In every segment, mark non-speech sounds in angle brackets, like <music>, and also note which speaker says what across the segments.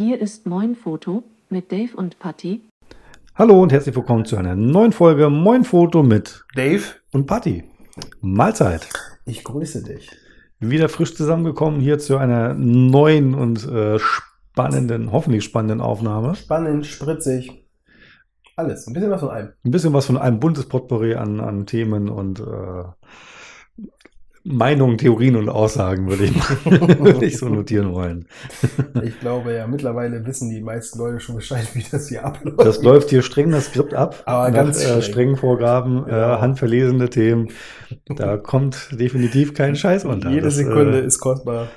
Speaker 1: Hier ist Moin Foto mit Dave und Patty.
Speaker 2: Hallo und herzlich willkommen zu einer neuen Folge Moin Foto mit
Speaker 3: Dave,
Speaker 2: und Patty. Mahlzeit.
Speaker 3: ich grüße dich.
Speaker 2: Wieder frisch zusammengekommen hier zu einer neuen und äh, spannenden, hoffentlich spannenden Aufnahme.
Speaker 3: Spannend, spritzig. Alles. Ein bisschen was von allem.
Speaker 2: Ein bisschen was von einem buntes Potpourri an, an Themen und äh, Meinungen, Theorien und Aussagen würde ich, <laughs> würde ich so notieren wollen. <laughs>
Speaker 3: Ich glaube ja, mittlerweile wissen die meisten Leute schon Bescheid, wie das hier abläuft.
Speaker 2: Das läuft hier streng das Skript ab.
Speaker 3: Aber
Speaker 2: nach,
Speaker 3: ganz
Speaker 2: äh,
Speaker 3: streng.
Speaker 2: strengen Vorgaben, äh,
Speaker 3: Genau.
Speaker 2: handverlesene Themen. Da kommt definitiv kein Scheiß unter.
Speaker 3: Jede
Speaker 2: Das,
Speaker 3: Sekunde
Speaker 2: äh,
Speaker 3: ist kostbar.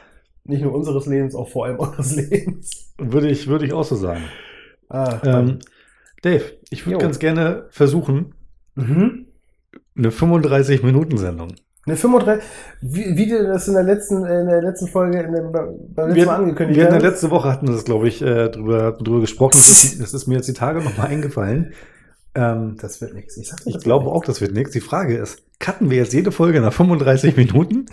Speaker 3: Nicht nur unseres Lebens, auch vor allem eures Lebens.
Speaker 2: Würde ich, würde ich auch so sagen.
Speaker 3: Ah,
Speaker 2: Ähm, Dave, ich würde ganz gerne versuchen,
Speaker 3: mhm.
Speaker 2: eine 35-Minuten-Sendung.
Speaker 3: Eine 35, wie, wie du das in der letzten, in der letzten Folge, in dem, beim letzten Mal angekündigt
Speaker 2: wir hatten
Speaker 3: hast.
Speaker 2: ja letzte Woche hatten wir das, glaube ich, äh, drüber, drüber gesprochen. Das ist, das ist mir jetzt die Tage nochmal eingefallen. Ähm,
Speaker 3: Das wird nichts. Ich,
Speaker 2: ich glaube auch, das wird nichts. Die Frage ist, cutten wir jetzt jede Folge nach 35 Minuten.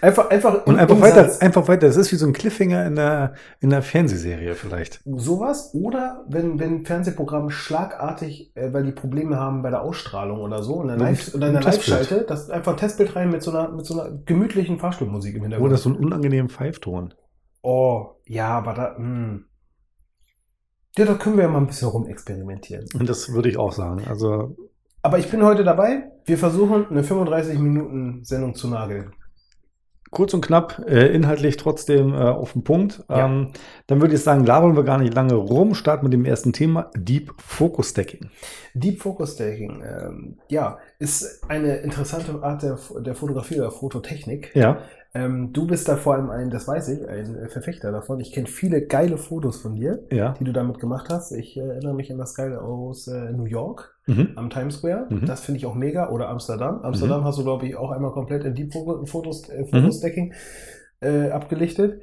Speaker 3: Einfach, einfach,
Speaker 2: und einfach weiter, einfach weiter. Das ist wie so ein Cliffhanger in der, in der Fernsehserie vielleicht.
Speaker 3: Sowas oder wenn, wenn Fernsehprogramme schlagartig, äh, weil die Probleme haben bei der Ausstrahlung oder so, der
Speaker 2: Mit
Speaker 3: Live- oder der
Speaker 2: Testbild.
Speaker 3: Live-Schalte, das einfach ein Testbild rein mit so einer, mit so einer gemütlichen Fahrstuhlmusik im Hintergrund.
Speaker 2: Oder so einen unangenehmen Pfeifton.
Speaker 3: oh, ja, aber da, hm. Ja, da können wir ja mal ein bisschen rumexperimentieren.
Speaker 2: Und das würde ich auch sagen. Also
Speaker 3: Aber ich bin heute dabei. Wir versuchen, eine 35-Minuten-Sendung zu nageln.
Speaker 2: Kurz und knapp, äh, inhaltlich trotzdem äh, auf den Punkt.
Speaker 3: Ja.
Speaker 2: Ähm, dann würde ich sagen, labern wir gar nicht lange rum, starten mit dem ersten Thema, Deep Focus Stacking.
Speaker 3: Deep Focus Stacking, ähm, ja, ist eine interessante Art der, der Fotografie oder Fototechnik.
Speaker 2: Ja,
Speaker 3: Ähm, du bist da vor allem ein, das weiß ich, ein Verfechter davon. Ich kenne viele geile Fotos von dir,
Speaker 2: ja.
Speaker 3: die du damit gemacht hast. Ich äh, erinnere mich an das Geile aus äh, New York
Speaker 2: Mhm.
Speaker 3: am Times Square.
Speaker 2: Mhm.
Speaker 3: Das finde ich auch mega. Oder Amsterdam. Amsterdam hast du, glaube ich, auch einmal komplett in Deep Fo- Fotos, äh,
Speaker 2: Mhm.
Speaker 3: Fotostacking äh, abgelichtet.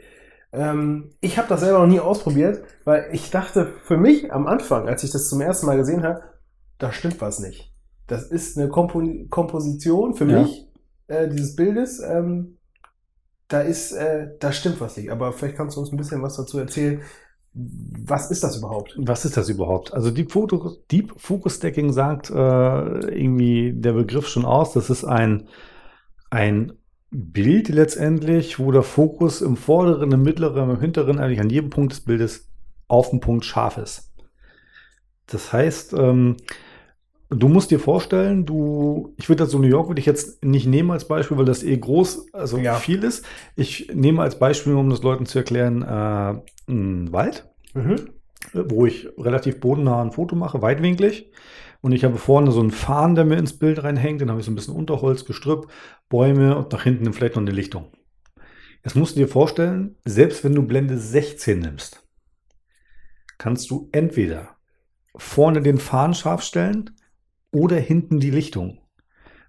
Speaker 3: Ähm, ich habe das selber noch nie ausprobiert, weil ich dachte für mich am Anfang, als ich das zum ersten Mal gesehen habe, da stimmt was nicht. Das ist eine Kompo Komposition für
Speaker 2: Ja.
Speaker 3: mich äh, dieses Bildes. Ähm, da ist, äh, da stimmt was nicht. Aber vielleicht kannst du uns ein bisschen was dazu erzählen. Was ist das überhaupt?
Speaker 2: Was ist das überhaupt? Also Deep, Foto, Deep Focus Stacking sagt äh, irgendwie der Begriff schon aus. Das ist ein, ein Bild letztendlich, wo der Fokus im vorderen, im mittleren, im hinteren, eigentlich an jedem Punkt des Bildes auf den Punkt scharf ist. Das heißt, ähm, du musst dir vorstellen, du, ich würde das so New York würde ich jetzt nicht nehmen als Beispiel, weil das eh groß, also
Speaker 3: Ja.
Speaker 2: viel ist. Ich nehme als Beispiel, um das Leuten zu erklären, äh, einen Wald
Speaker 3: Mhm.
Speaker 2: wo ich relativ bodennah ein Foto mache, weitwinklig. Und ich habe vorne so einen Farn, der mir ins Bild reinhängt. Dann habe ich so ein bisschen Unterholz, Gestrüpp, Bäume und nach hinten vielleicht noch eine Lichtung. Jetzt musst du dir vorstellen, selbst wenn du Blende 16 nimmst, kannst du entweder vorne den Farn scharf stellen oder hinten die Lichtung.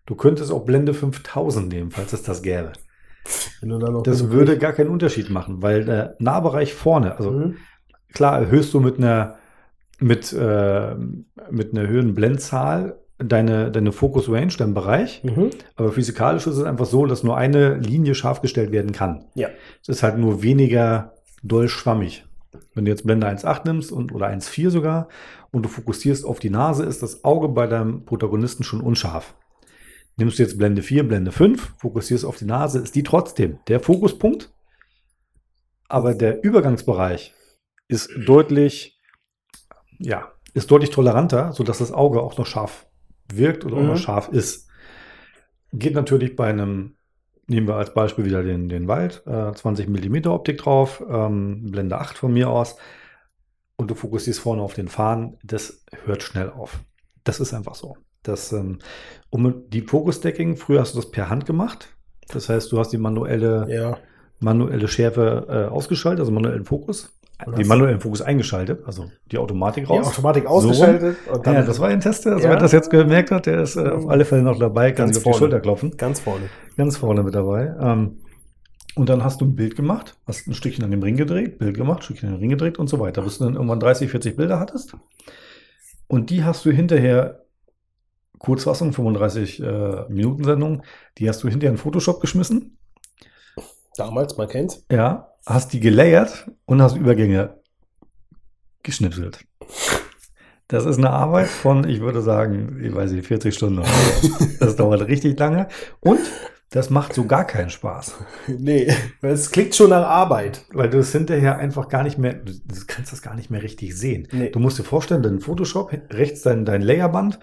Speaker 2: Du könntest auch Blende 5000 nehmen, falls es das gäbe. Das würde gar keinen Unterschied machen, weil der Nahbereich vorne, also
Speaker 3: Mhm.
Speaker 2: klar erhöhst du mit einer mit, äh, mit einer höheren Blendzahl deine, deine Focus Range, deinen Bereich.
Speaker 3: Mhm.
Speaker 2: Aber physikalisch ist es einfach so, dass nur eine Linie scharf gestellt werden kann.
Speaker 3: Ja.
Speaker 2: Es ist halt nur weniger doll schwammig. Wenn du jetzt Blende 1.8 nimmst und, oder 1.4 sogar und du fokussierst auf die Nase, ist das Auge bei deinem Protagonisten schon unscharf. Nimmst du jetzt Blende 4, Blende 5, fokussierst auf die Nase, ist die trotzdem der Fokuspunkt. Aber der Übergangsbereich ist deutlich, ja, ist deutlich toleranter, sodass das Auge auch noch scharf wirkt oder auch
Speaker 3: Mhm.
Speaker 2: noch scharf ist. Geht natürlich bei einem, nehmen wir als Beispiel wieder den, den Wald, äh, 20 mm Optik drauf, ähm, Blende 8 von mir aus und du fokussierst vorne auf den Fahnen, das hört schnell auf. Das ist einfach so. Das, ähm, um die Focus Stacking, früher hast du das per Hand gemacht. Das heißt, du hast die manuelle,
Speaker 3: Ja.
Speaker 2: manuelle Schärfe äh, ausgeschaltet, also manuellen Fokus. Die
Speaker 3: hast-
Speaker 2: manuellen Fokus eingeschaltet, also die Automatik
Speaker 3: Die
Speaker 2: raus.
Speaker 3: Automatik
Speaker 2: So rum.
Speaker 3: ausgeschaltet. dann
Speaker 2: Ja, das war ein Tester. Also
Speaker 3: Ja.
Speaker 2: wer das jetzt gemerkt hat, der ist äh, auf alle Fälle noch dabei, kann
Speaker 3: Ganz
Speaker 2: sich auf die. Schulter klopfen.
Speaker 3: ganz vorne.
Speaker 2: Ganz vorne mit dabei. Ähm, und dann hast du ein Bild gemacht, hast ein Stückchen an dem Ring gedreht, Bild gemacht, Stückchen an den Ring gedreht und so weiter, bis du dann irgendwann 30, 40 Bilder hattest. Und die hast du hinterher, Kurzfassung, 35 äh, Minuten Sendung, die hast du hinterher in Photoshop geschmissen
Speaker 3: Damals, man kennt's.
Speaker 2: Ja, hast die gelayert und hast Übergänge geschnipselt. Das ist eine Arbeit von, ich würde sagen, ich weiß nicht, 40 Stunden. Das <laughs> dauert richtig lange. Und das macht so gar keinen Spaß.
Speaker 3: Nee, es klingt schon nach Arbeit.
Speaker 2: Weil du es hinterher einfach gar nicht mehr, du du kannst das gar nicht mehr richtig sehen.
Speaker 3: Nee.
Speaker 2: Du musst dir vorstellen, dein Photoshop, rechts dein, dein Layerband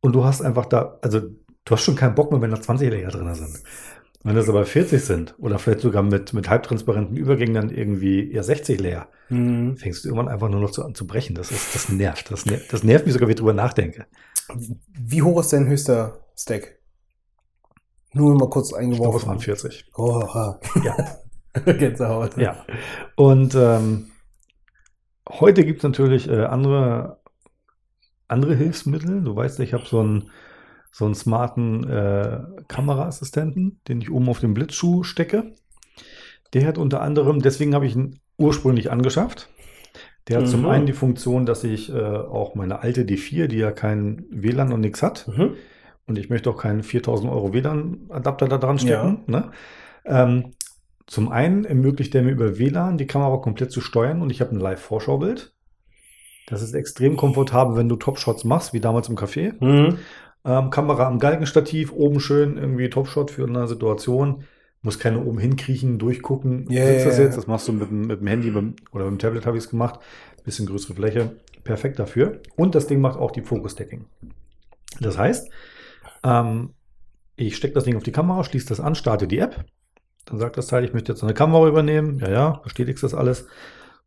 Speaker 2: und du hast einfach da, also du hast schon keinen Bock mehr, wenn da 20 Layer drin sind. Wenn das aber 40 sind oder vielleicht sogar mit, mit halbtransparenten Übergängen dann irgendwie eher 60 Layer,
Speaker 3: Mhm.
Speaker 2: fängst du irgendwann einfach nur noch zu, an zu brechen. Das, ist, das nervt. Das, ner das nervt mich sogar, wenn ich drüber nachdenke.
Speaker 3: Wie hoch ist dein höchster Stack? Nur mal kurz
Speaker 2: Ich glaube,
Speaker 3: eingeworfen.
Speaker 2: es waren 40.
Speaker 3: Oha.
Speaker 2: Ja. <laughs>
Speaker 3: Gänsehaut.
Speaker 2: Ja. Und ähm, heute gibt es natürlich äh, andere, andere Hilfsmittel. Du weißt, ich habe so einen, so einen smarten äh, Kameraassistenten, den ich oben auf den Blitzschuh stecke. Der hat unter anderem, deswegen habe ich ihn ursprünglich angeschafft. Der hat zum
Speaker 3: Mhm.
Speaker 2: einen die Funktion, dass ich äh, auch meine alte D4, die ja kein WLAN und nichts hat,
Speaker 3: Mhm.
Speaker 2: und ich möchte auch keinen 4000 Euro WLAN-Adapter da dran stecken. Ne? Ähm, zum einen ermöglicht der mir über WLAN die Kamera komplett zu steuern und ich habe ein Live-Vorschaubild. Das ist extrem komfortabel, wenn du Top-Shots machst, wie damals im Café.
Speaker 3: Mhm.
Speaker 2: Ähm, Kamera am Galgenstativ, oben schön irgendwie Top-Shot für eine Situation. Muss keine oben hinkriechen, durchgucken.
Speaker 3: Ja,
Speaker 2: Sitzt das jetzt? Das machst du mit, dem- mit dem Handy beim, oder mit dem Tablet habe ich es gemacht. Bisschen größere Fläche. Perfekt dafür. Und das Ding macht auch die Focus-Stacking. Das heißt, ähm, ich stecke das Ding auf die Kamera, schließe das an, starte die App. Dann sagt das Teil, ich möchte jetzt eine Kamera übernehmen. Ja, ja, bestätigst das alles.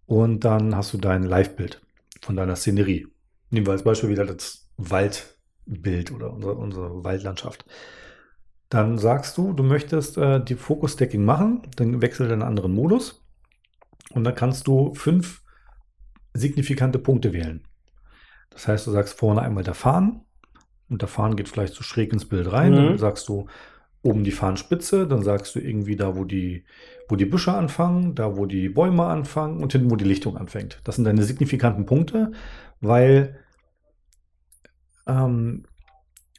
Speaker 2: Und dann hast du dein Live-Bild von deiner Szenerie. Nehmen wir als Beispiel wieder das Waldbild oder unsere, unsere Waldlandschaft. Dann sagst du, du möchtest äh, die Focus-Stacking machen, dann wechselt in einen anderen Modus und dann kannst du fünf signifikante Punkte wählen. Das heißt, du sagst vorne einmal der Fahnen und der Fahnen geht vielleicht so schräg ins Bild rein,
Speaker 3: Mhm.
Speaker 2: dann sagst du oben die Fahnenspitze, dann sagst du irgendwie da, wo die, wo die Büsche anfangen, da, wo die Bäume anfangen und hinten, wo die Lichtung anfängt. Das sind deine signifikanten Punkte, weil, ähm,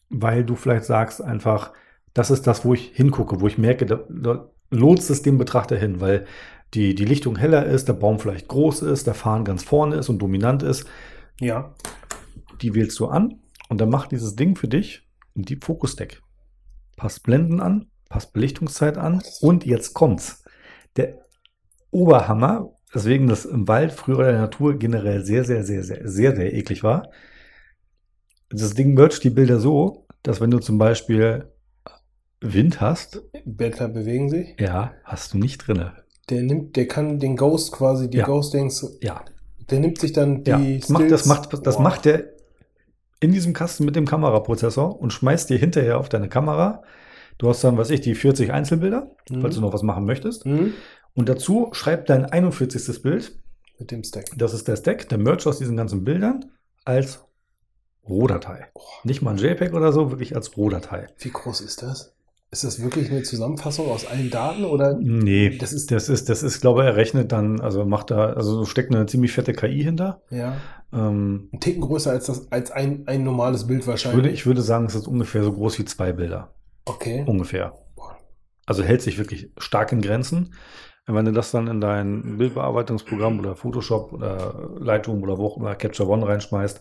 Speaker 2: weil du vielleicht sagst einfach, das ist das, wo ich hingucke, wo ich merke, da, da lotst es dem Betrachter hin, weil die, die Lichtung heller ist, der Baum vielleicht groß ist, der Fahnen ganz vorne ist und dominant ist.
Speaker 3: Ja.
Speaker 2: Die wählst du an und dann macht dieses Ding für dich ein Deep Focus Deck. Passt Blenden an, passt Belichtungszeit an und jetzt kommt's. Der Oberhammer, deswegen das im Wald früher in der Natur generell sehr, sehr, sehr, sehr, sehr, sehr eklig war. Das Ding mercht die Bilder so, dass wenn du zum Beispiel Wind hast,
Speaker 3: Blätter bewegen sich.
Speaker 2: ja, hast du nicht drinne.
Speaker 3: Der nimmt, der kann den Ghost quasi, die
Speaker 2: Ja.
Speaker 3: Ghost-Dings,
Speaker 2: Ja,
Speaker 3: der nimmt sich dann die
Speaker 2: ja. Das macht, das macht, das macht der in diesem Kasten mit dem Kameraprozessor und schmeißt dir hinterher auf deine Kamera. Du hast dann, was ich, die 40 Einzelbilder,
Speaker 3: Mhm.
Speaker 2: falls du noch was machen möchtest.
Speaker 3: Mhm.
Speaker 2: Und dazu schreibt dein 41. Bild,
Speaker 3: Mit dem Stack.
Speaker 2: das ist der Stack, der Merge aus diesen ganzen Bildern, als Rohdatei. Nicht mal ein JPEG oder so, wirklich als Rohdatei.
Speaker 3: Wie groß ist das? Ist das wirklich eine Zusammenfassung aus allen Daten oder?
Speaker 2: Nee,
Speaker 3: Das ist-
Speaker 2: das ist, das ist, glaube ich, er rechnet dann, also macht da, also steckt eine ziemlich fette KI hinter.
Speaker 3: Ja.
Speaker 2: Ähm,
Speaker 3: Ein Ticken größer als das, als ein, ein normales Bild
Speaker 2: ich,
Speaker 3: wahrscheinlich.
Speaker 2: würde, ich würde sagen, es ist ungefähr so groß wie zwei Bilder.
Speaker 3: okay.
Speaker 2: Ungefähr. Also hält sich wirklich stark in Grenzen. Wenn du das dann in dein Bildbearbeitungsprogramm oder Photoshop oder Lightroom oder wo auch immer Capture One reinschmeißt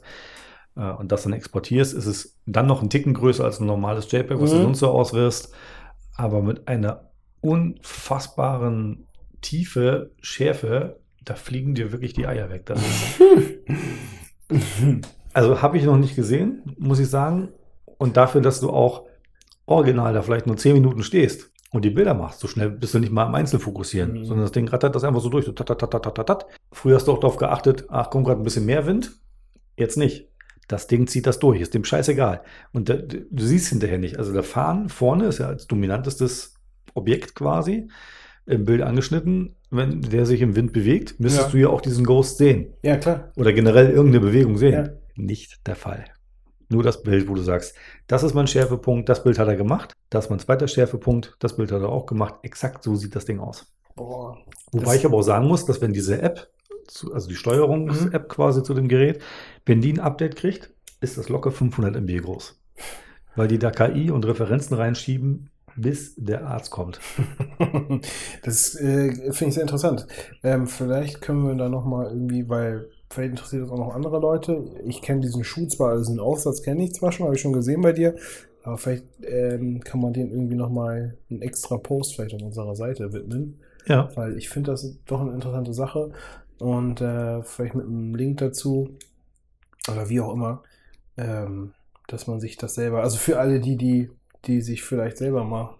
Speaker 2: äh, und das dann exportierst, ist es dann noch ein Ticken größer als ein normales JPEG, was du
Speaker 3: Mhm.
Speaker 2: sonst so auswirfst, aber mit einer unfassbaren Tiefe, Schärfe, da fliegen dir wirklich die Eier weg. <laughs> Also habe ich noch nicht gesehen, muss ich sagen. Und dafür, dass du auch original da vielleicht nur 10 Minuten stehst und die Bilder machst, so schnell bist du nicht mal am Einzelfokussieren,
Speaker 3: Mhm.
Speaker 2: sondern das Ding rattert das einfach so durch. So tat, tat, tat, tat, tat. Früher hast du auch darauf geachtet, ach, kommt gerade ein bisschen mehr Wind. Jetzt nicht. Das Ding zieht das durch, ist dem scheißegal. Und da, du siehst hinterher nicht. Also der Fahren vorne ist ja als dominantestes Objekt quasi im Bild angeschnitten. Wenn der sich im Wind bewegt, müsstest
Speaker 3: Ja.
Speaker 2: du ja auch diesen Ghost sehen.
Speaker 3: Ja, klar.
Speaker 2: Oder generell irgendeine Bewegung sehen.
Speaker 3: Ja.
Speaker 2: Nicht der Fall. Nur das Bild, wo du sagst, das ist mein Schärfepunkt, das Bild hat er gemacht, das ist mein zweiter Schärfepunkt, das Bild hat er auch gemacht. Exakt so sieht das Ding aus.
Speaker 3: Boah.
Speaker 2: Wobei ich aber auch sagen muss, dass wenn diese App, zu, also die Steuerungs-App quasi zu dem Gerät, wenn die ein Update kriegt, ist das locker 500 MB groß. Weil die da KI und Referenzen reinschieben, bis der Arzt kommt. <laughs>
Speaker 3: das äh, finde ich sehr interessant. Ähm, vielleicht können wir da nochmal irgendwie, weil vielleicht interessiert das auch noch andere Leute. Ich kenne diesen Schuh zwar, also den Aufsatz kenne ich zwar schon, habe ich schon gesehen bei dir, aber vielleicht ähm, kann man den irgendwie nochmal einen extra Post vielleicht auf unserer Seite widmen.
Speaker 2: Ja.
Speaker 3: Weil ich finde das doch eine interessante Sache. Und äh, vielleicht mit einem Link dazu oder wie auch immer, ähm, dass man sich das selber, also für alle die, die, die sich vielleicht selber mal.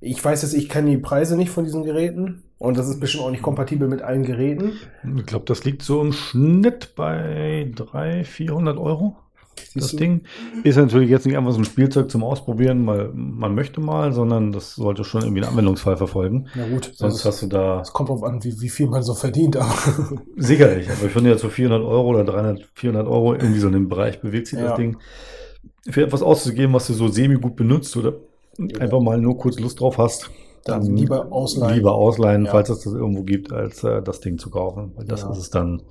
Speaker 3: Ich weiß jetzt, ich kenne die Preise nicht von diesen Geräten und das ist bestimmt auch nicht kompatibel mit allen Geräten.
Speaker 2: Ich glaube, das liegt so im Schnitt bei 300, 400 Euro. Das
Speaker 3: du?
Speaker 2: Ding ist natürlich jetzt nicht einfach so ein Spielzeug zum Ausprobieren, weil man möchte mal, sondern das sollte schon irgendwie einen Anwendungsfall verfolgen.
Speaker 3: Na gut,
Speaker 2: Sonst
Speaker 3: das,
Speaker 2: hast du da
Speaker 3: das kommt drauf an, wie, wie viel man so verdient. Aber <laughs>
Speaker 2: sicherlich, aber ich finde jetzt so 400 Euro oder 300, 400 Euro irgendwie so in dem Bereich bewegt sich
Speaker 3: Ja.
Speaker 2: das Ding. Für etwas auszugeben, was du so semi gut benutzt oder einfach mal nur kurz Lust drauf hast,
Speaker 3: Dann lieber ausleihen.
Speaker 2: Lieber ausleihen,
Speaker 3: Ja.
Speaker 2: falls es das irgendwo gibt, als äh, das Ding zu kaufen. Weil das
Speaker 3: Ja.
Speaker 2: ist es dann,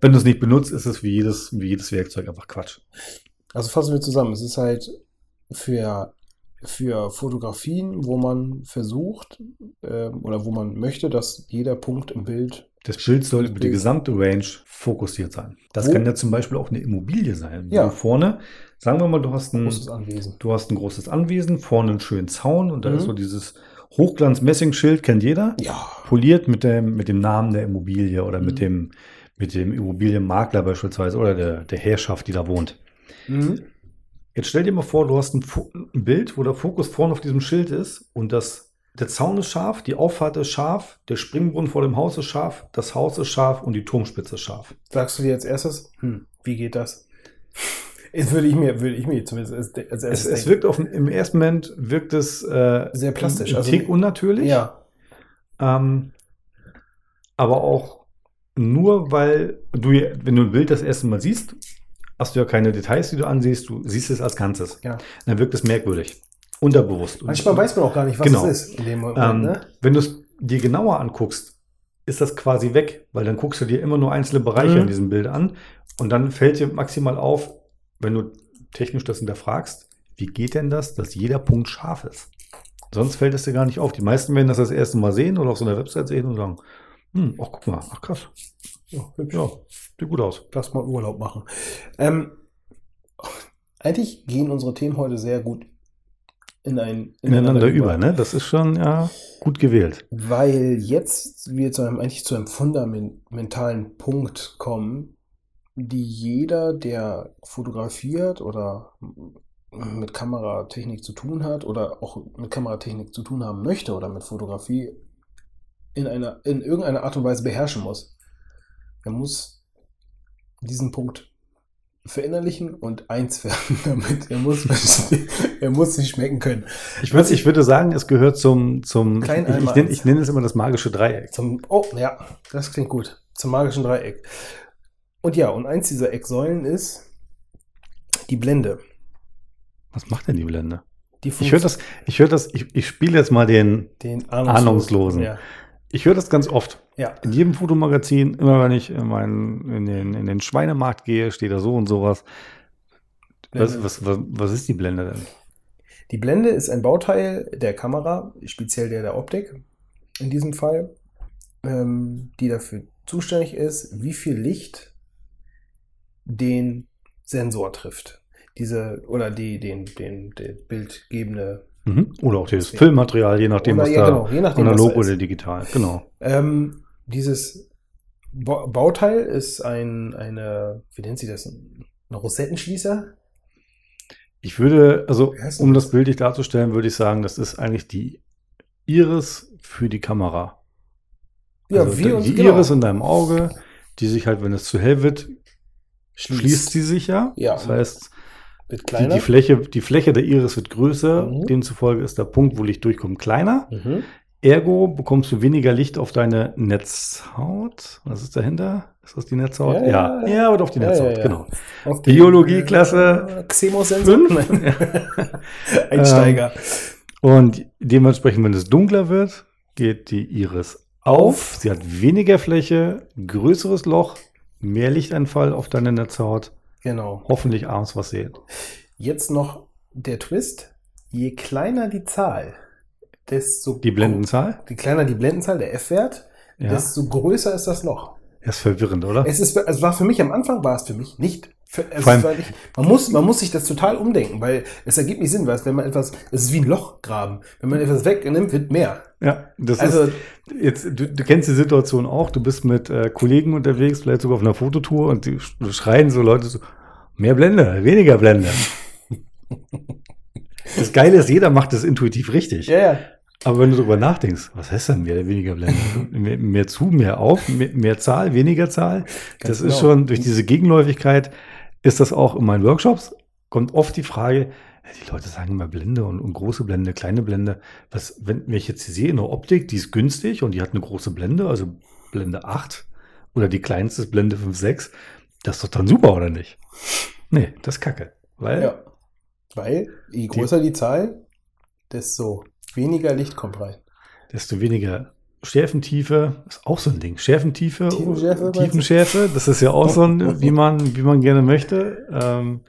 Speaker 2: wenn du es nicht benutzt, ist es wie jedes, wie jedes Werkzeug einfach Quatsch.
Speaker 3: Also fassen wir zusammen. Es ist halt für, für Fotografien, wo man versucht ähm, oder wo man möchte, dass jeder Punkt im Bild.
Speaker 2: Das Bild soll über die gesamte Range fokussiert sein. Das
Speaker 3: Wo-
Speaker 2: kann ja zum Beispiel auch eine Immobilie sein.
Speaker 3: Ja.
Speaker 2: Vorne, sagen wir mal, du hast ein,
Speaker 3: Großes Anwesen.
Speaker 2: du hast ein großes Anwesen, vorne einen schönen Zaun und da
Speaker 3: Mhm.
Speaker 2: ist so dieses Hochglanz-Messing-Schild, kennt jeder.
Speaker 3: Ja.
Speaker 2: Poliert mit dem, mit dem Namen der Immobilie oder mit
Speaker 3: Mhm.
Speaker 2: dem, mit dem Immobilienmakler beispielsweise oder der, der Herrschaft, die da wohnt.
Speaker 3: Mhm.
Speaker 2: Jetzt stell dir mal vor, du hast ein, ein Bild, wo der Fokus vorne auf diesem Schild ist und das, der Zaun ist scharf, die Auffahrt ist scharf, der Springbrunnen vor dem Haus ist scharf, das Haus ist scharf und die Turmspitze ist scharf.
Speaker 3: Sagst du dir als erstes, hm, wie geht das? Jetzt würde ich mir, würde ich mir zumindest als, als
Speaker 2: Es,
Speaker 3: erstes
Speaker 2: es
Speaker 3: denken.
Speaker 2: wirkt auf, im ersten Moment wirkt es äh,
Speaker 3: Sehr plastisch,
Speaker 2: Ein, ein
Speaker 3: also-
Speaker 2: Tick unnatürlich.
Speaker 3: Ja.
Speaker 2: Ähm, aber auch nur, weil du, wenn du ein Bild das erste Mal siehst, hast du ja keine Details, die du ansiehst, du siehst es als Ganzes.
Speaker 3: Ja.
Speaker 2: Dann wirkt es merkwürdig. Unterbewusst.
Speaker 3: Manchmal weiß man auch gar nicht, was
Speaker 2: Genau.
Speaker 3: es ist in dem Moment.
Speaker 2: Ähm,
Speaker 3: ne?
Speaker 2: Wenn du es dir genauer anguckst, ist das quasi weg, weil dann guckst du dir immer nur einzelne Bereiche
Speaker 3: Mhm.
Speaker 2: in diesem Bild an und dann fällt dir maximal auf, wenn du technisch das hinterfragst, wie geht denn das, dass jeder Punkt scharf ist? Sonst fällt es dir gar nicht auf. Die meisten werden das das erste Mal sehen oder auf so einer Website sehen und sagen, hm, ach guck mal, ach krass,
Speaker 3: Ja, hübsch.
Speaker 2: ja, sieht gut aus.
Speaker 3: Lass mal Urlaub machen. Ähm, eigentlich gehen unsere Themen heute sehr gut in ein,
Speaker 2: Ineinander über, ne? Das ist schon ja gut gewählt.
Speaker 3: Weil jetzt wir zu einem, eigentlich zu einem fundamentalen Punkt kommen, die jeder, der fotografiert oder mit Kameratechnik zu tun hat oder auch mit Kameratechnik zu tun haben möchte oder mit Fotografie in einer, in irgendeiner Art und Weise beherrschen muss. Er muss diesen Punkt verinnerlichen und eins werden <laughs> damit. Er muss, <laughs> er muss sich schmecken können.
Speaker 2: Ich würde, ich würde sagen, es gehört zum, zum ich, ich, nenne, ich nenne es immer das magische Dreieck.
Speaker 3: Zum, oh, ja, das klingt gut. Zum magischen Dreieck. Und ja, und eins dieser Ecksäulen ist die Blende.
Speaker 2: Was macht denn die Blende?
Speaker 3: Die
Speaker 2: Ich höre das, ich höre das, ich, ich spiele jetzt mal den,
Speaker 3: den
Speaker 2: Ahnungslosen.
Speaker 3: Ja.
Speaker 2: Ich höre das ganz oft.
Speaker 3: ja.
Speaker 2: In jedem Fotomagazin, immer wenn ich in, meinen, in, den, in den Schweinemarkt gehe, steht da so und sowas. Was, was, was, was ist die Blende denn?
Speaker 3: Die Blende ist ein Bauteil der Kamera, speziell der der Optik in diesem Fall, ähm, die dafür zuständig ist, wie viel Licht den Sensor trifft. Diese, oder die, den, den, den bildgebende
Speaker 2: Mhm. Oder auch das
Speaker 3: Ja.
Speaker 2: Filmmaterial, je nachdem,
Speaker 3: Oder,
Speaker 2: was
Speaker 3: ja,
Speaker 2: da
Speaker 3: genau, je nachdem,
Speaker 2: analog oder digital. Genau.
Speaker 3: Ähm, dieses Ba- Bauteil ist ein, eine, wie nennt sie das? Ein Rosettenschließer?
Speaker 2: Ich würde, also
Speaker 3: Wie
Speaker 2: um das? bildlich darzustellen, würde ich sagen, das ist eigentlich die Iris für die Kamera.
Speaker 3: Ja,
Speaker 2: also
Speaker 3: wir uns
Speaker 2: die
Speaker 3: genau.
Speaker 2: Iris in deinem Auge, die sich halt, wenn es zu hell wird, schließt sie sich ja.
Speaker 3: Ja.
Speaker 2: Das heißt,
Speaker 3: Wird
Speaker 2: die,
Speaker 3: kleiner.
Speaker 2: die, Fläche, die Fläche der Iris wird größer,
Speaker 3: Mhm.
Speaker 2: demzufolge ist der Punkt, wo Licht durchkommt, kleiner.
Speaker 3: mhm.
Speaker 2: Ergo bekommst du weniger Licht auf deine Netzhaut. Was ist dahinter? Ist das die Netzhaut?
Speaker 3: Ja,
Speaker 2: Ja,
Speaker 3: ja,
Speaker 2: ja, wird auf die Netzhaut,
Speaker 3: ja,
Speaker 2: genau. Biologieklasse
Speaker 3: äh. Nein. <laughs> Einsteiger.
Speaker 2: Und dementsprechend, wenn es dunkler wird, geht die Iris auf. Sie hat weniger Fläche, größeres Loch, mehr Lichteinfall auf deine Netzhaut.
Speaker 3: Genau.
Speaker 2: Hoffentlich abends was sehen.
Speaker 3: Jetzt noch der Twist. Je kleiner die Zahl, desto
Speaker 2: Die Blendenzahl?
Speaker 3: die kleiner die Blendenzahl, der F-Wert,
Speaker 2: Ja.
Speaker 3: desto größer ist das Loch.
Speaker 2: Das ist verwirrend, oder?
Speaker 3: Es ist, es war für mich am Anfang war es für mich nicht. Für,
Speaker 2: Vor allem-
Speaker 3: nicht man muss, man muss sich das total umdenken, weil es ergibt nicht Sinn, weil es, wenn man etwas, es ist wie ein Loch graben. Wenn man etwas wegnimmt, wird mehr.
Speaker 2: Ja, das
Speaker 3: Also-
Speaker 2: ist jetzt, du, du kennst die Situation auch, du bist mit äh, Kollegen unterwegs, vielleicht sogar auf einer Fototour und die sch- schreien so Leute so, mehr Blende, weniger Blende. <laughs> das Geile ist, jeder macht das intuitiv richtig.
Speaker 3: ja.
Speaker 2: Aber wenn du darüber nachdenkst, was heißt denn mehr weniger Blende? <laughs> mehr, mehr zu, mehr auf, mehr, mehr Zahl, weniger Zahl. das
Speaker 3: genau.
Speaker 2: ist schon, durch diese Gegenläufigkeit ist das auch in meinen Workshops, kommt oft die Frage, die Leute sagen immer Blende und, und große Blende, kleine Blende. Was, wenn, wenn ich jetzt hier sehe, eine Optik, die ist günstig und die hat eine große Blende, also Blende 8 oder die kleinste ist Blende 5,6, das ist doch dann super, oder nicht? Nee, das ist kacke. Weil
Speaker 3: Ja. Weil, je größer die Zahl, desto weniger Licht kommt rein.
Speaker 2: desto weniger Schärfentiefe ist auch so ein Ding. Schärfentiefe,
Speaker 3: Tiefenschärfe?
Speaker 2: Tiefenschärfe, das ist ja auch so ein, <laughs> wie man, wie man gerne möchte. Ähm,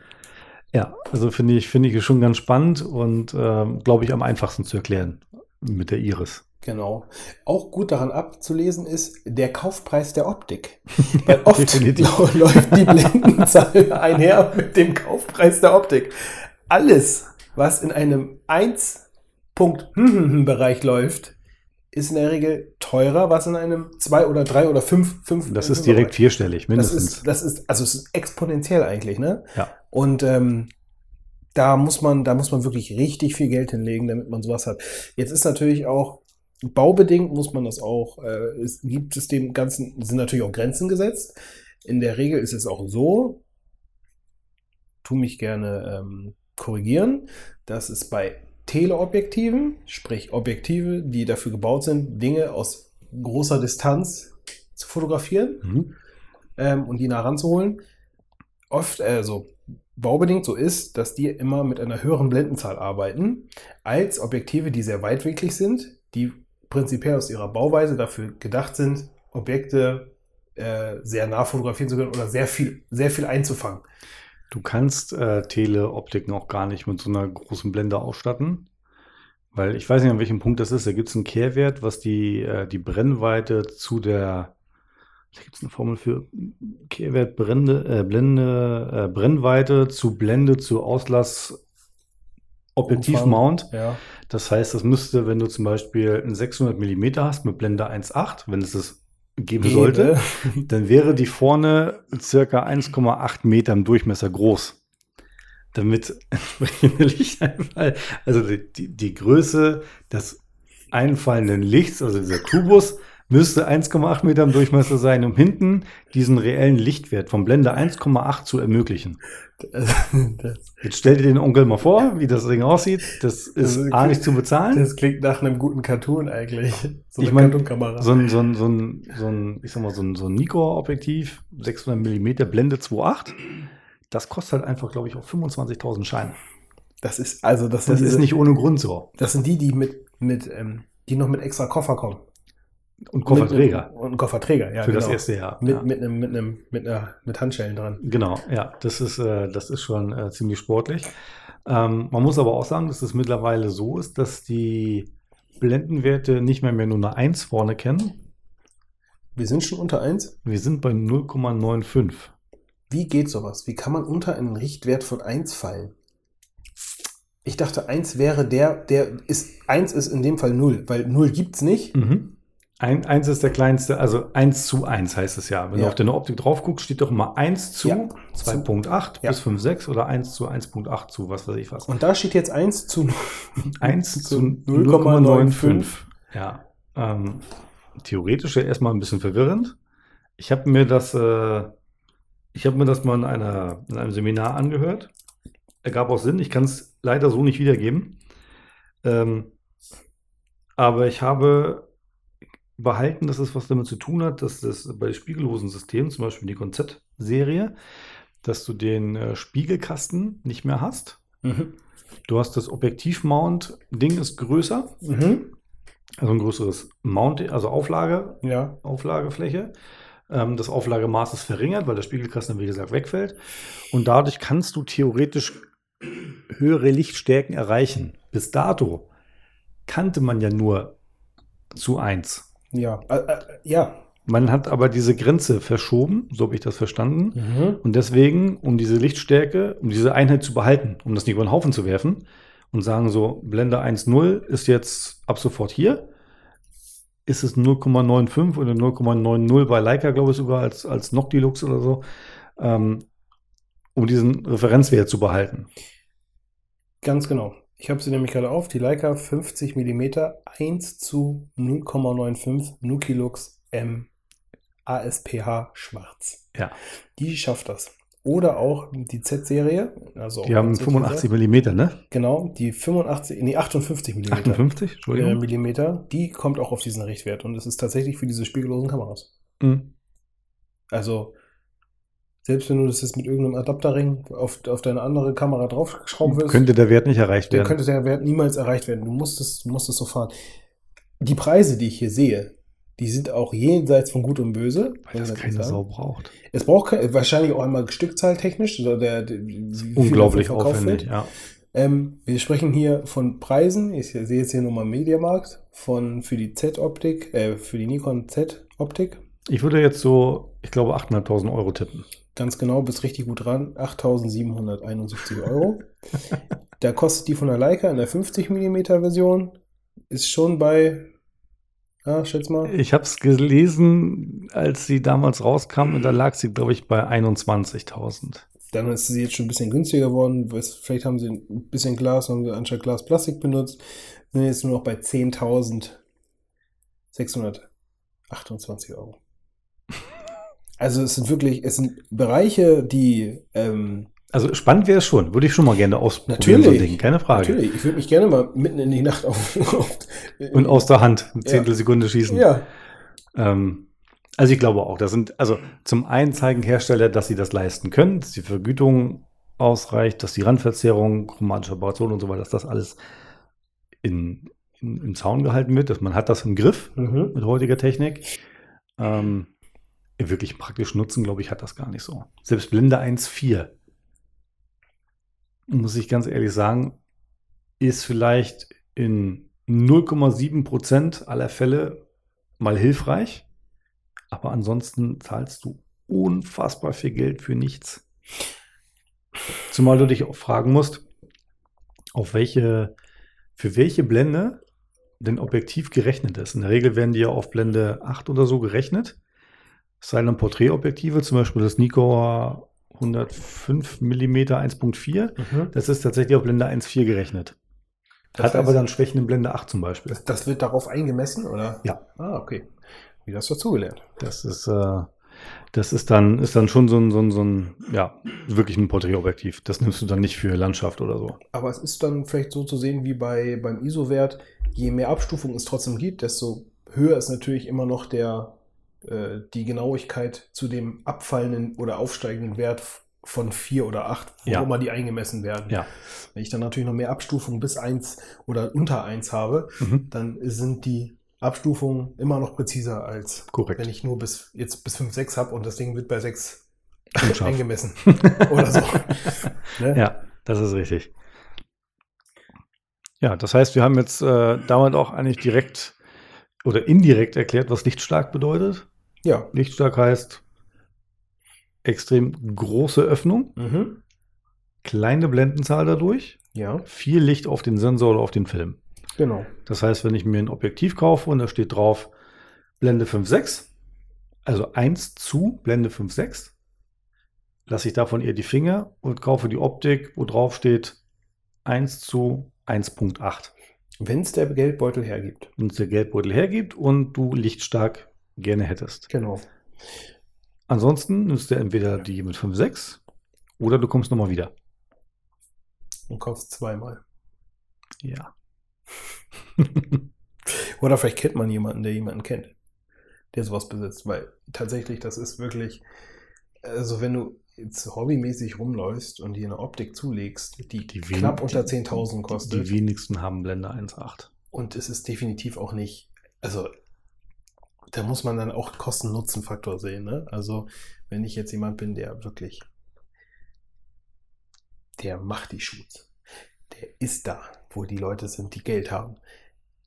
Speaker 2: ja, also finde ich, finde ich schon ganz spannend und ähm, glaube ich am einfachsten zu erklären mit der Iris.
Speaker 3: Genau. Auch gut daran abzulesen ist der Kaufpreis der Optik. Weil oft <laughs> <laughs> läuft die Blendenzahl einher mit dem Kaufpreis der Optik. Alles, was in einem 1-Punkt-Bereich läuft, ist in der Regel teurer, was in einem 2 oder 3 oder 5, 5
Speaker 2: Das ist direkt vierstellig,
Speaker 3: Das
Speaker 2: mindestens.
Speaker 3: ist, das ist, also es ist exponentiell eigentlich, ne?
Speaker 2: Ja.
Speaker 3: Und ähm, da muss man, da muss man wirklich richtig viel Geld hinlegen, damit man sowas hat. Jetzt ist natürlich auch baubedingt muss man das auch, äh, es gibt es dem Ganzen, sind natürlich auch Grenzen gesetzt. In der Regel ist es auch so, tu mich gerne ähm, korrigieren, dass es bei Teleobjektiven, sprich Objektive, die dafür gebaut sind, Dinge aus großer Distanz zu fotografieren,
Speaker 2: Mhm.
Speaker 3: ähm, und die nah ranzuholen, oft, also baubedingt so ist, dass die immer mit einer höheren Blendenzahl arbeiten, als Objektive, die sehr weitwinklig sind, die prinzipiell aus ihrer Bauweise dafür gedacht sind, Objekte äh, sehr nah fotografieren zu können oder sehr viel, sehr viel einzufangen.
Speaker 2: Du kannst äh, Teleoptiken auch gar nicht mit so einer großen Blende ausstatten. Weil ich weiß nicht, an welchem Punkt das ist. Da gibt es einen Kehrwert, was die, äh, die Brennweite zu der, da gibt es eine Formel für Kehrwert Brände, äh, Blende, äh, Brennweite zu Blende zu Auslass Objektivmount.
Speaker 3: Ja.
Speaker 2: Das heißt, das müsste, wenn du zum Beispiel einen 600 Millimeter hast mit Blende 1,8, wenn es das geben sollte, dann wäre die vorne circa 1,8 Meter im Durchmesser groß. Damit entsprechende Lichteinfall, also die, die, Größe des einfallenden Lichts, also dieser Kubus, müsste 1,8 Meter im Durchmesser sein, um hinten diesen reellen Lichtwert vom Blende 1,8 zu ermöglichen.
Speaker 3: das,
Speaker 2: Jetzt stell dir den Onkel mal vor, wie das Ding aussieht. Das ist
Speaker 3: Also,
Speaker 2: A nicht zu bezahlen.
Speaker 3: das klingt nach einem guten Cartoon eigentlich. So
Speaker 2: Ich mein,
Speaker 3: Cartoon-Kamera.
Speaker 2: So ein, so ein, so ein, so ein, ich sag mal, so ein, so ein Nikkor-Objektiv, 600 Millimeter, Blende 2.8. Das kostet halt einfach, glaube ich, auch 25.000 Scheine.
Speaker 3: das ist, also das,
Speaker 2: Das ist
Speaker 3: diese-
Speaker 2: nicht ohne Grund so.
Speaker 3: Das sind die, die mit, mit, ähm, die noch mit extra Koffer kommen.
Speaker 2: Und Kofferträger
Speaker 3: und Kofferträger, ja.
Speaker 2: für das
Speaker 3: genau.
Speaker 2: erste Jahr.
Speaker 3: Mit,
Speaker 2: ja.
Speaker 3: mit, einem, mit, einem, mit, einer, mit Handschellen dran.
Speaker 2: Genau, ja, das ist, äh, das ist schon äh, ziemlich sportlich. Ähm, man muss aber auch sagen, dass es mittlerweile so ist, dass die Blendenwerte nicht mehr, mehr nur eine 1 vorne kennen.
Speaker 3: Wir sind schon unter 1.
Speaker 2: Wir sind bei 0,95.
Speaker 3: Wie geht sowas? Wie kann man unter einen Richtwert von 1 fallen? Ich dachte, 1 wäre der, der ist, 1 ist in dem Fall 0, weil 0 gibt's nicht.
Speaker 2: Mhm. Ein, eins ist der kleinste, also 1 zu 1 heißt es ja. Wenn
Speaker 3: Ja.
Speaker 2: du auf deine Optik drauf guckst, steht doch immer 1 zu
Speaker 3: Ja.
Speaker 2: 2.8
Speaker 3: Ja.
Speaker 2: bis 5,6 oder 1 zu 1.8 zu, was weiß ich was.
Speaker 3: Und da steht jetzt 1 zu
Speaker 2: 1 <laughs> zu
Speaker 3: 0,95.
Speaker 2: 0,95. Ja. Ähm, theoretisch ja erstmal ein bisschen verwirrend. Ich habe mir das, äh, ich habe mir das mal in, einer, in einem Seminar angehört. Ergab auch Sinn. Ich kann es leider so nicht wiedergeben. Ähm, aber ich habe behalten, dass es was damit zu tun hat, dass das bei spiegellosen Systemen, zum Beispiel die Konzeptserie, dass du den äh, Spiegelkasten nicht mehr hast.
Speaker 3: Mhm.
Speaker 2: Du hast das Objektivmount-Ding ist größer,
Speaker 3: Mhm.
Speaker 2: also ein größeres Mount, also Auflage,
Speaker 3: Ja.
Speaker 2: Auflagefläche. Ähm, das Auflagemaß ist verringert, weil der Spiegelkasten, wie gesagt, wegfällt. Und dadurch kannst du theoretisch höhere Lichtstärken erreichen. Bis dato kannte man ja nur zu 1.
Speaker 3: Ja, äh, äh, ja.
Speaker 2: Man hat aber diese Grenze verschoben, so habe ich das verstanden.
Speaker 3: Mhm.
Speaker 2: Und deswegen, um diese Lichtstärke, um diese Einheit zu behalten, um das nicht über den Haufen zu werfen und sagen so, Blende 1.0 ist jetzt ab sofort hier, ist es 0,95 oder 0,90 bei Leica, glaube ich sogar, als, als Noctilux oder so, ähm, um diesen Referenzwert zu behalten.
Speaker 3: Ganz genau. Ich habe sie nämlich gerade auf, die Leica 50 mm 1 zu 0,95 Nukilux M ASPH schwarz.
Speaker 2: Ja.
Speaker 3: Die schafft das. Oder auch die Z-Serie. Also
Speaker 2: Die haben
Speaker 3: Z-
Speaker 2: 85 Millimeter, ne?
Speaker 3: Genau, die 85, nee, 58 mm.
Speaker 2: 58,
Speaker 3: äh,
Speaker 2: Entschuldigung.
Speaker 3: Millimeter, die kommt auch auf diesen Richtwert. Und es ist tatsächlich für diese spiegellosen Kameras.
Speaker 2: Mhm.
Speaker 3: Also, selbst wenn du das jetzt mit irgendeinem Adapterring auf, auf deine andere Kamera draufschrauben willst,
Speaker 2: Könnte der Wert nicht erreicht
Speaker 3: dann
Speaker 2: werden.
Speaker 3: könnte der Wert niemals erreicht werden. Du musst es, du musst es so fahren. Die Preise, die ich hier sehe, die sind auch jenseits von Gut und Böse.
Speaker 2: Weil das keine. Sau braucht.
Speaker 3: Es braucht wahrscheinlich auch einmal stückzahltechnisch. Oder der, der, viel
Speaker 2: Unglaublich aufwendig, ja.
Speaker 3: Ähm, wir sprechen hier von Preisen. Ich sehe jetzt hier nochmal Mediamarkt von für die Z-Optik, äh, für die Nikon Z-Optik.
Speaker 2: Ich würde jetzt so, ich glaube, 8.500 Euro tippen.
Speaker 3: Ganz genau, bist richtig gut dran. 8.771 Euro. <laughs> da kostet die von der Leica in der 50 mm Version ist schon bei, ja, schätz mal.
Speaker 2: Ich habe es gelesen, als sie damals rauskam, und da lag sie, glaube ich, bei 21.000.
Speaker 3: Dann ist sie jetzt schon ein bisschen günstiger geworden. Vielleicht haben sie ein bisschen Glas, haben sie anstatt Glas Plastik benutzt. Sind jetzt nur noch bei 10.628 Euro. <laughs> Also es sind wirklich, es sind Bereiche, die ähm,
Speaker 2: Also spannend wäre es schon. Würde ich schon mal gerne ausprobieren,
Speaker 3: Natürlich.
Speaker 2: so ein Ding. Keine Frage.
Speaker 3: natürlich, ich würde mich gerne mal mitten in die Nacht auf, auf
Speaker 2: Und aus der Hand, eine
Speaker 3: Ja.
Speaker 2: Zehntelsekunde schießen.
Speaker 3: ja,
Speaker 2: Ähm, also ich glaube auch, das sind, also zum einen zeigen Hersteller, dass sie das leisten können, dass die Vergütung ausreicht, dass die Randverzerrung, chromatische Operation und so weiter, dass das alles in, in, im Zaun gehalten wird, dass man hat das im Griff
Speaker 3: mhm.
Speaker 2: mit heutiger Technik. Ähm, wirklich praktisch nutzen, glaube ich, hat das gar nicht so. Selbst Blende 1.4, muss ich ganz ehrlich sagen, ist vielleicht in 0,7 Prozent aller Fälle mal hilfreich, aber ansonsten zahlst du unfassbar viel Geld für nichts. Zumal du dich auch fragen musst, auf welche, für welche Blende denn objektiv gerechnet ist. In der Regel werden die ja auf Blende 8 oder so gerechnet. Es sei denn Porträtobjektive, zum Beispiel das Nikkor 105 mm 1.4,
Speaker 3: Mhm.
Speaker 2: das ist tatsächlich auf Blende 1.4 gerechnet.
Speaker 3: Das
Speaker 2: Hat
Speaker 3: heißt-
Speaker 2: aber dann Schwächen in Blende 8 zum Beispiel.
Speaker 3: Das, das wird darauf eingemessen, oder?
Speaker 2: Ja.
Speaker 3: Ah, okay. Wie hast du dazugelernt?
Speaker 2: Das ist, äh, das ist dann, ist dann schon so ein, so ein, so ein, ja, wirklich ein Porträtobjektiv. Das nimmst du dann nicht für Landschaft oder so.
Speaker 3: Aber es ist dann vielleicht so zu sehen wie bei, beim ISO-Wert, je mehr Abstufung es trotzdem gibt, desto höher ist natürlich immer noch der, äh, die Genauigkeit zu dem abfallenden oder aufsteigenden Wert von 4 oder 8, wo
Speaker 2: Ja.
Speaker 3: immer die eingemessen werden.
Speaker 2: Ja.
Speaker 3: Wenn ich dann natürlich noch mehr Abstufungen bis 1 oder unter 1 habe,
Speaker 2: Mhm.
Speaker 3: dann sind die Abstufungen immer noch präziser als
Speaker 2: Korrekt.
Speaker 3: wenn ich nur bis jetzt bis 5, 6 habe und das Ding wird bei 6
Speaker 2: Unscharf.
Speaker 3: eingemessen. <laughs> Oder so. ne?
Speaker 2: Ja, das ist richtig. Ja, das heißt, wir haben jetzt äh, damit auch eigentlich direkt oder indirekt erklärt, was lichtstark bedeutet.
Speaker 3: ja.
Speaker 2: Lichtstark heißt extrem große Öffnung,
Speaker 3: Mhm.
Speaker 2: kleine Blendenzahl dadurch,
Speaker 3: Ja,
Speaker 2: viel Licht auf den Sensor oder auf den Film.
Speaker 3: genau.
Speaker 2: Das heißt, wenn ich mir ein Objektiv kaufe und da steht drauf Blende 5.6, also 1 zu Blende 5.6, lasse ich davon eher die Finger und kaufe die Optik, wo drauf steht 1 zu 1.8.
Speaker 3: Wenn es der Geldbeutel hergibt.
Speaker 2: Wenn es der Geldbeutel hergibt und du lichtstark gerne hättest.
Speaker 3: Genau.
Speaker 2: Ansonsten nimmst du entweder die mit 5.6 oder du kommst nochmal wieder.
Speaker 3: Und kaufst zweimal.
Speaker 2: Ja. <laughs>
Speaker 3: Oder vielleicht kennt man jemanden, der jemanden kennt, der sowas besitzt. Weil tatsächlich, das ist wirklich, also wenn du jetzt hobbymäßig rumläufst und dir eine Optik zulegst, die,
Speaker 2: Die
Speaker 3: knapp unter
Speaker 2: die-
Speaker 3: 10.000
Speaker 2: Die
Speaker 3: kostet.
Speaker 2: wenigsten haben Blende 1.8.
Speaker 3: Und es ist definitiv auch nicht, also da muss man dann auch Kosten-Nutzen-Faktor sehen. Ne? Also wenn ich jetzt jemand bin, der wirklich, der macht die Shoots, der ist da, wo die Leute sind, die Geld haben.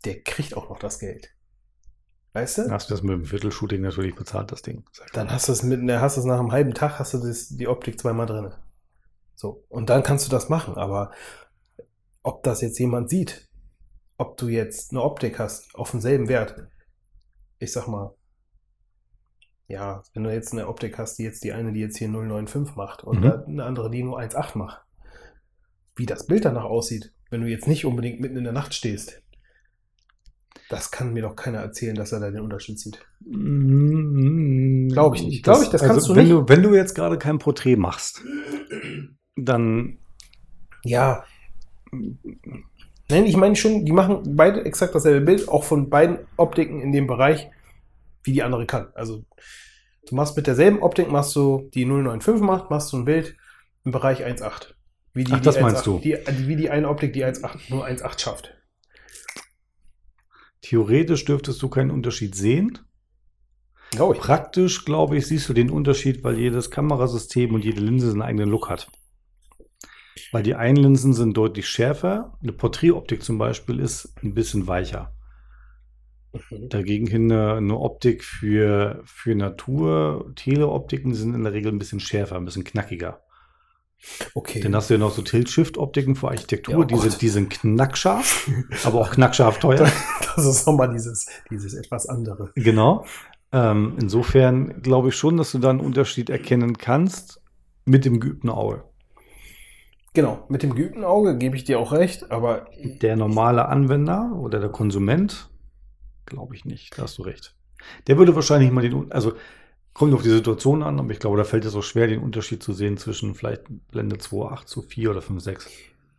Speaker 3: der kriegt auch noch das Geld. Weißt du?
Speaker 2: Dann hast du das mit dem Viertelshooting natürlich bezahlt, das Ding.
Speaker 3: Dann hast du es mit, hast du es nach einem halben Tag, hast du das, die Optik zweimal drin. So. Und dann kannst du das machen. Aber ob das jetzt jemand sieht, ob du jetzt eine Optik hast auf denselben Wert, ich sag mal, ja, wenn du jetzt eine Optik hast, die jetzt die eine, die jetzt hier 095 macht und
Speaker 2: Mhm.
Speaker 3: eine andere, die nur 1,8 macht, wie das Bild danach aussieht, wenn du jetzt nicht unbedingt mitten in der Nacht stehst, das kann mir doch keiner erzählen, dass er da den Unterschied sieht.
Speaker 2: Glaube
Speaker 3: ich nicht. Glaube ich, das kannst du
Speaker 2: also, wenn
Speaker 3: nicht.
Speaker 2: Du, wenn du jetzt gerade kein Porträt machst, dann
Speaker 3: Ja. Nein, ich meine schon, die machen beide exakt dasselbe Bild, auch von beiden Optiken in dem Bereich, wie die andere kann. Also du machst mit derselben Optik, machst du die 095 macht, machst du ein Bild im Bereich 1.8. Wie die,
Speaker 2: Ach, das
Speaker 3: die
Speaker 2: meinst
Speaker 3: 1.8
Speaker 2: du?
Speaker 3: Die, wie die eine Optik, die 1.8 nur 1.8 schafft.
Speaker 2: Theoretisch dürftest du keinen Unterschied sehen.
Speaker 3: Ich.
Speaker 2: Praktisch, glaube ich, siehst du den Unterschied, weil jedes Kamerasystem und jede Linse seinen eigenen Look hat. Weil die einen Linsen sind deutlich schärfer. Eine Porträtoptik zum Beispiel ist ein bisschen weicher.
Speaker 3: Mhm.
Speaker 2: Dagegen hin eine, eine Optik für, für Natur, Teleoptiken sind in der Regel ein bisschen schärfer, ein bisschen knackiger.
Speaker 3: Okay.
Speaker 2: Dann hast du ja noch so Tilt-Shift-Optiken für Architektur,
Speaker 3: Ja, oh
Speaker 2: die, sind, die sind knackscharf, <laughs> aber auch knackscharf teuer.
Speaker 3: Das ist nochmal dieses, dieses etwas andere.
Speaker 2: Genau. Ähm, insofern glaube ich schon, dass du da einen Unterschied erkennen kannst mit dem geübten Auge.
Speaker 3: Genau, mit dem geübten Auge gebe ich dir auch recht, aber
Speaker 2: Der normale Anwender oder der Konsument, glaube ich nicht. Da hast du recht. Der würde wahrscheinlich mal den, also kommt auf die Situation an, aber ich glaube, da fällt es auch schwer, den Unterschied zu sehen zwischen vielleicht Blende 2.8 zu 4 oder 5.6.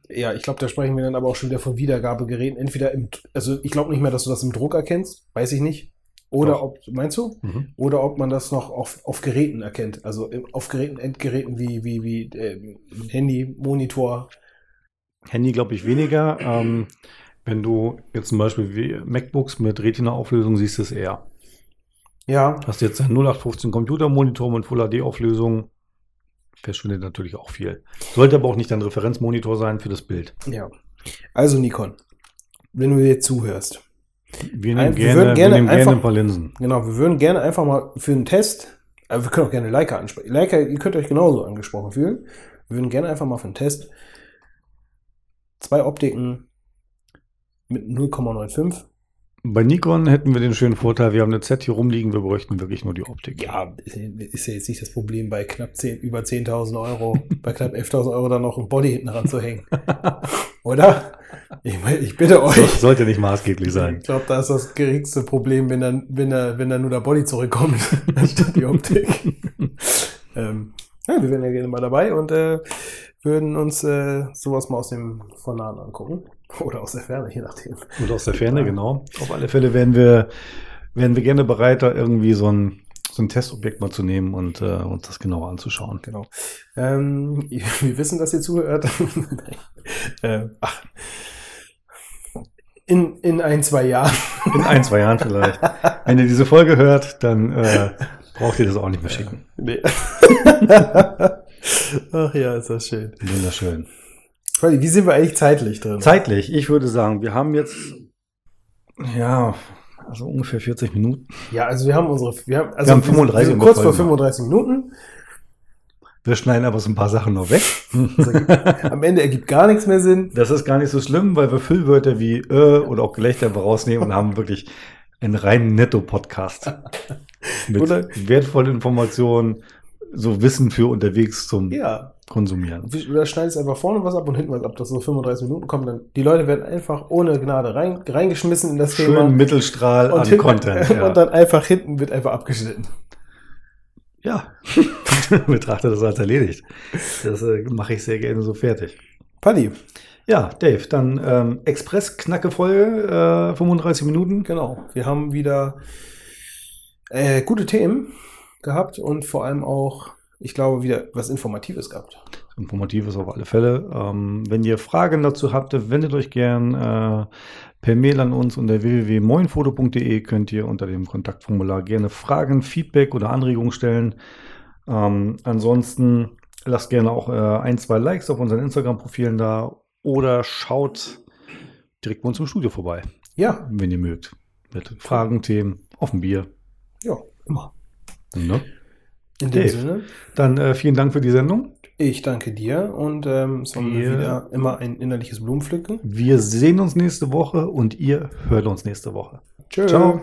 Speaker 3: Ja, ich glaube, da sprechen wir dann aber auch schon wieder von Wiedergabegeräten. Entweder im, also ich glaube nicht mehr, dass du das im Druck erkennst, weiß ich nicht. Oder
Speaker 2: Doch.
Speaker 3: ob, meinst du?
Speaker 2: Mhm.
Speaker 3: Oder ob man das noch auf, auf Geräten erkennt. Also auf Geräten, Endgeräten wie, wie, wie äh, Handy, Monitor.
Speaker 2: Handy glaube ich weniger. Ähm, wenn du jetzt zum Beispiel wie MacBooks mit Retina-Auflösung siehst, es eher.
Speaker 3: Ja,
Speaker 2: Hast jetzt einen 0815 Computermonitor mit Full HD-Auflösung, verschwindet natürlich auch viel. Sollte aber auch nicht dein Referenzmonitor sein für das Bild.
Speaker 3: ja. Also Nikon, wenn du jetzt zuhörst.
Speaker 2: Wir
Speaker 3: Ein-
Speaker 2: nehmen
Speaker 3: wir
Speaker 2: gerne,
Speaker 3: würden
Speaker 2: wir
Speaker 3: gerne
Speaker 2: nehmen gerne
Speaker 3: einfach-
Speaker 2: ein paar Linsen.
Speaker 3: Genau, wir würden gerne einfach mal für einen Test, aber wir können auch gerne Leica ansprechen. Leica, ihr könnt euch genauso angesprochen fühlen. Wir würden gerne einfach mal für einen Test zwei Optiken mit 0,95.
Speaker 2: Bei Nikon hätten wir den schönen Vorteil, wir haben eine Z hier rumliegen, wir bräuchten wirklich nur die Optik.
Speaker 3: Ja, ist ja jetzt nicht das Problem, bei knapp 10, über 10.000 Euro, bei knapp 11.000 Euro dann noch ein Body hinten ranzuhängen. <laughs> Oder? Ich, ich bitte euch.
Speaker 2: Das sollte nicht maßgeblich
Speaker 3: Ich
Speaker 2: sein.
Speaker 3: glaube, da ist das geringste Problem, wenn dann, wenn da, wenn da nur der Body zurückkommt, <laughs> anstatt die Optik. <laughs> ähm, ja, wir wären ja gerne mal dabei und äh, würden uns äh, sowas mal aus dem von nahen angucken. <laughs> Oder aus der Ferne, je nachdem.
Speaker 2: Und aus der Ferne, genau. Auf alle Fälle wären wir, wären wir gerne bereit, da irgendwie so ein, so ein Testobjekt mal zu nehmen und äh, uns das genauer anzuschauen.
Speaker 3: Genau. Ähm, <laughs> wir wissen, dass ihr zuhört. <laughs> äh, ach. In, in ein, zwei Jahren.
Speaker 2: In ein, zwei Jahren vielleicht. Wenn ihr diese Folge hört, dann äh, braucht ihr das auch nicht mehr schicken.
Speaker 3: Nee. Ach ja, ist das schön.
Speaker 2: Wunderschön.
Speaker 3: Freddy, Wie sind wir eigentlich zeitlich drin?
Speaker 2: Zeitlich, ich würde sagen, wir haben jetzt, ja, also ungefähr 40 Minuten.
Speaker 3: Ja, also wir haben unsere, wir haben, also
Speaker 2: Wir haben 35
Speaker 3: wir sind kurz vor
Speaker 2: Folgen.
Speaker 3: 35 Minuten.
Speaker 2: Wir schneiden aber so ein paar Sachen noch weg.
Speaker 3: Ergibt, am Ende ergibt gar nichts mehr Sinn.
Speaker 2: Das ist gar nicht so schlimm, weil wir Füllwörter wie äh oder auch Gelächter rausnehmen und haben wirklich einen reinen Netto-Podcast. <laughs> Mit
Speaker 3: Oder-
Speaker 2: wertvollen Informationen, so Wissen für unterwegs zum
Speaker 3: Ja.
Speaker 2: Konsumieren.
Speaker 3: Oder schneidest einfach vorne was ab und hinten was ab, dass so 35 Minuten kommen. Dann die Leute werden einfach ohne Gnade rein, reingeschmissen in das Thema.
Speaker 2: Schön Mittelstrahl an
Speaker 3: hinten-
Speaker 2: Content. <laughs> Ja.
Speaker 3: Und dann einfach hinten wird einfach abgeschnitten.
Speaker 2: ja. <laughs> Betrachte das als erledigt. Das äh, mache ich sehr gerne so fertig.
Speaker 3: Paddy,
Speaker 2: Ja, Dave, dann ähm, Express-Knacke-Folge, äh, 35 Minuten.
Speaker 3: genau. Wir haben wieder äh, gute Themen gehabt und vor allem auch, ich glaube, wieder was Informatives gehabt.
Speaker 2: Informatives auf alle Fälle. Ähm, wenn ihr Fragen dazu habt, wendet euch gern äh, per Mail an uns unter www.moinfoto.de könnt ihr unter dem Kontaktformular gerne Fragen, Feedback oder Anregungen stellen. Ähm, ansonsten lasst gerne auch äh, ein, zwei Likes auf unseren Instagram-Profilen da oder schaut direkt bei uns im Studio vorbei.
Speaker 3: Ja,
Speaker 2: wenn ihr mögt. Mit Fragen, Themen, dem Bier.
Speaker 3: ja, immer.
Speaker 2: Ne?
Speaker 3: In dem
Speaker 2: Dave.
Speaker 3: Sinne,
Speaker 2: Dann äh, vielen Dank für die Sendung.
Speaker 3: ich danke dir und ähm, es war
Speaker 2: Wir-
Speaker 3: wieder immer ein innerliches Blumenpflücken.
Speaker 2: Wir sehen uns nächste Woche und ihr hört uns nächste Woche.
Speaker 3: Tschö.
Speaker 2: Ciao.